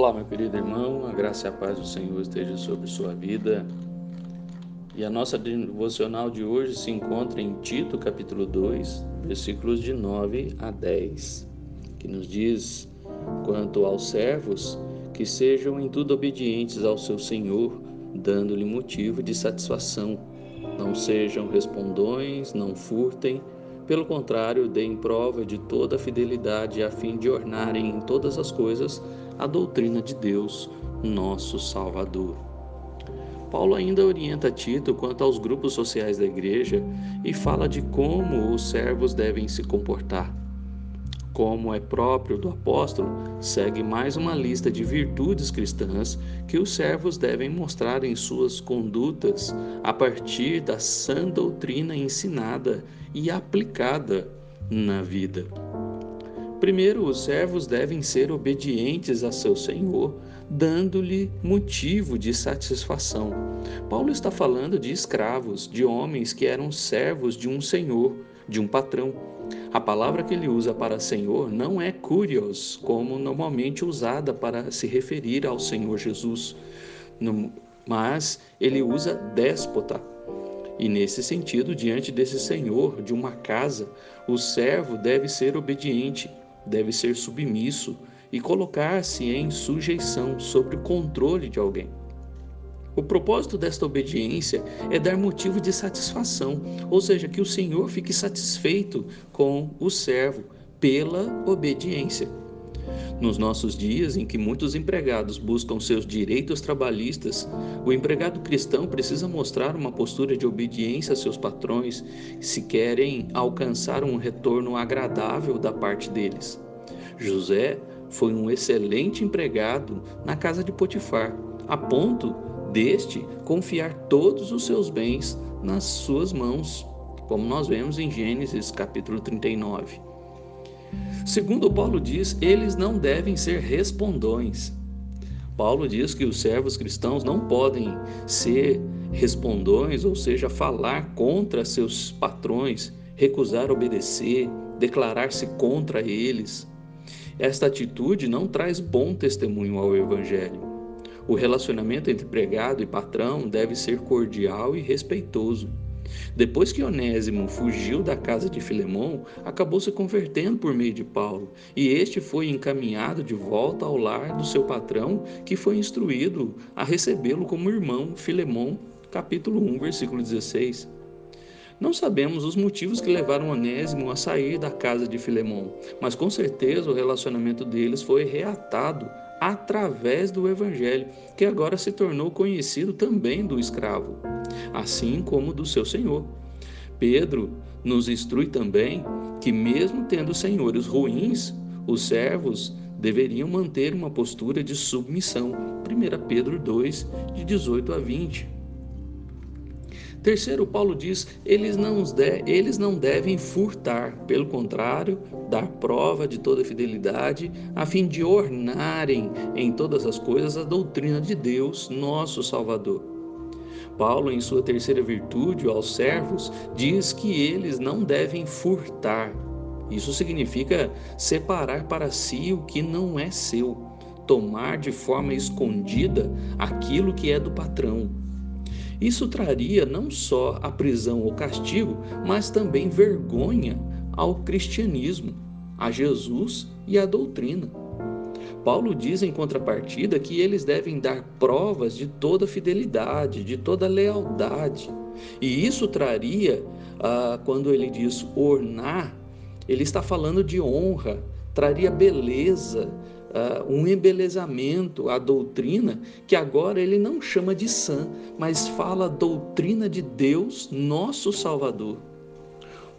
Olá, meu querido irmão, a graça e a paz do Senhor esteja sobre sua vida. E a nossa devocional de hoje se encontra em Tito, capítulo 2, versículos de 9 a 10, que nos diz: Quanto aos servos, que sejam em tudo obedientes ao seu Senhor, dando-lhe motivo de satisfação. Não sejam respondões, não furtem, pelo contrário, deem prova de toda a fidelidade a fim de ornarem em todas as coisas a doutrina de Deus, nosso Salvador. Paulo ainda orienta Tito quanto aos grupos sociais da igreja e fala de como os servos devem se comportar. Como é próprio do apóstolo, segue mais uma lista de virtudes cristãs que os servos devem mostrar em suas condutas a partir da sã doutrina ensinada e aplicada na vida. Primeiro, os servos devem ser obedientes a seu senhor, dando-lhe motivo de satisfação. Paulo está falando de escravos, de homens que eram servos de um senhor, de um patrão. A palavra que ele usa para senhor não é curios, como normalmente usada para se referir ao Senhor Jesus, mas ele usa déspota. E nesse sentido, diante desse senhor de uma casa, o servo deve ser obediente deve ser submisso e colocar-se em sujeição sobre o controle de alguém. O propósito desta obediência é dar motivo de satisfação, ou seja, que o Senhor fique satisfeito com o servo pela obediência. Nos nossos dias, em que muitos empregados buscam seus direitos trabalhistas, o empregado cristão precisa mostrar uma postura de obediência a seus patrões se querem alcançar um retorno agradável da parte deles. José foi um excelente empregado na casa de Potifar, a ponto deste confiar todos os seus bens nas suas mãos, como nós vemos em Gênesis capítulo 39. Segundo Paulo diz, eles não devem ser respondões. Paulo diz que os servos cristãos não podem ser respondões, ou seja, falar contra seus patrões, recusar obedecer, declarar-se contra eles. Esta atitude não traz bom testemunho ao Evangelho. O relacionamento entre empregado e patrão deve ser cordial e respeitoso. Depois que Onésimo fugiu da casa de Filemão, acabou se convertendo por meio de Paulo, e este foi encaminhado de volta ao lar do seu patrão, que foi instruído a recebê-lo como irmão, Filemão, capítulo 1, versículo 16. Não sabemos os motivos que levaram Onésimo a sair da casa de Filemão, mas com certeza o relacionamento deles foi reatado através do Evangelho, que agora se tornou conhecido também do escravo, assim como do seu senhor. Pedro nos instrui também que, mesmo tendo senhores ruins, os servos deveriam manter uma postura de submissão. 1 Pedro 2, de 18 a 20. Terceiro, Paulo diz: eles não, de, eles não devem furtar, pelo contrário, dar prova de toda fidelidade, a fim de ornarem em todas as coisas a doutrina de Deus, nosso Salvador. Paulo, em sua terceira virtude aos servos, diz que eles não devem furtar. Isso significa separar para si o que não é seu, tomar de forma escondida aquilo que é do patrão. Isso traria não só a prisão ou castigo, mas também vergonha ao cristianismo, a Jesus e à doutrina. Paulo diz em contrapartida que eles devem dar provas de toda fidelidade, de toda lealdade. E isso traria, ah, quando ele diz ornar, ele está falando de honra, traria beleza, uh, um embelezamento à doutrina que agora ele não chama de sã, mas fala doutrina de Deus, nosso Salvador.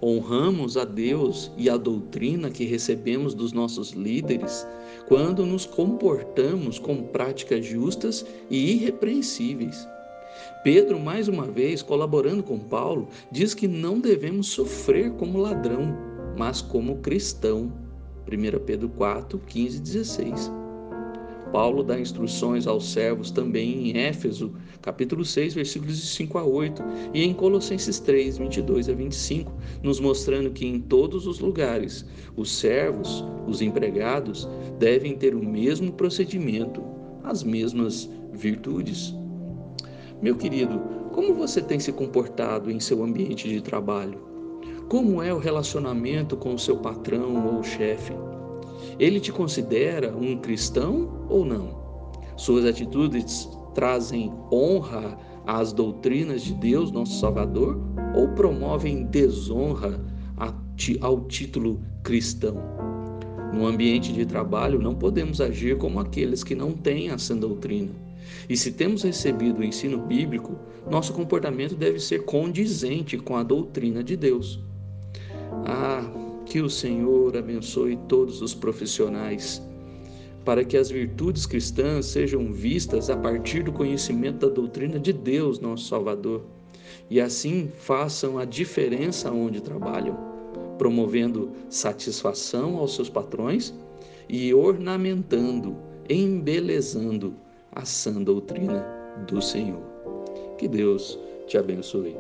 Honramos a Deus e a doutrina que recebemos dos nossos líderes quando nos comportamos com práticas justas e irrepreensíveis. Pedro, mais uma vez, colaborando com Paulo, diz que não devemos sofrer como ladrão, mas como cristão. 1 Pedro 4, 15 e 16. Paulo dá instruções aos servos também em Éfeso, capítulo 6, versículos de 5 a 8, e em Colossenses 3, 22 a 25, nos mostrando que em todos os lugares os servos, os empregados, devem ter o mesmo procedimento, as mesmas virtudes. Meu querido, como você tem se comportado em seu ambiente de trabalho? Como é o relacionamento com o seu patrão ou chefe? Ele te considera um cristão ou não? Suas atitudes trazem honra às doutrinas de Deus, nosso Salvador, ou promovem desonra ao título cristão? No ambiente de trabalho, não podemos agir como aqueles que não têm essa doutrina. E se temos recebido o ensino bíblico, nosso comportamento deve ser condizente com a doutrina de Deus. Ah, que o Senhor abençoe todos os profissionais, para que as virtudes cristãs sejam vistas a partir do conhecimento da doutrina de Deus, nosso Salvador, e assim façam a diferença onde trabalham, promovendo satisfação aos seus patrões e ornamentando, embelezando a sã doutrina do Senhor. Que Deus te abençoe.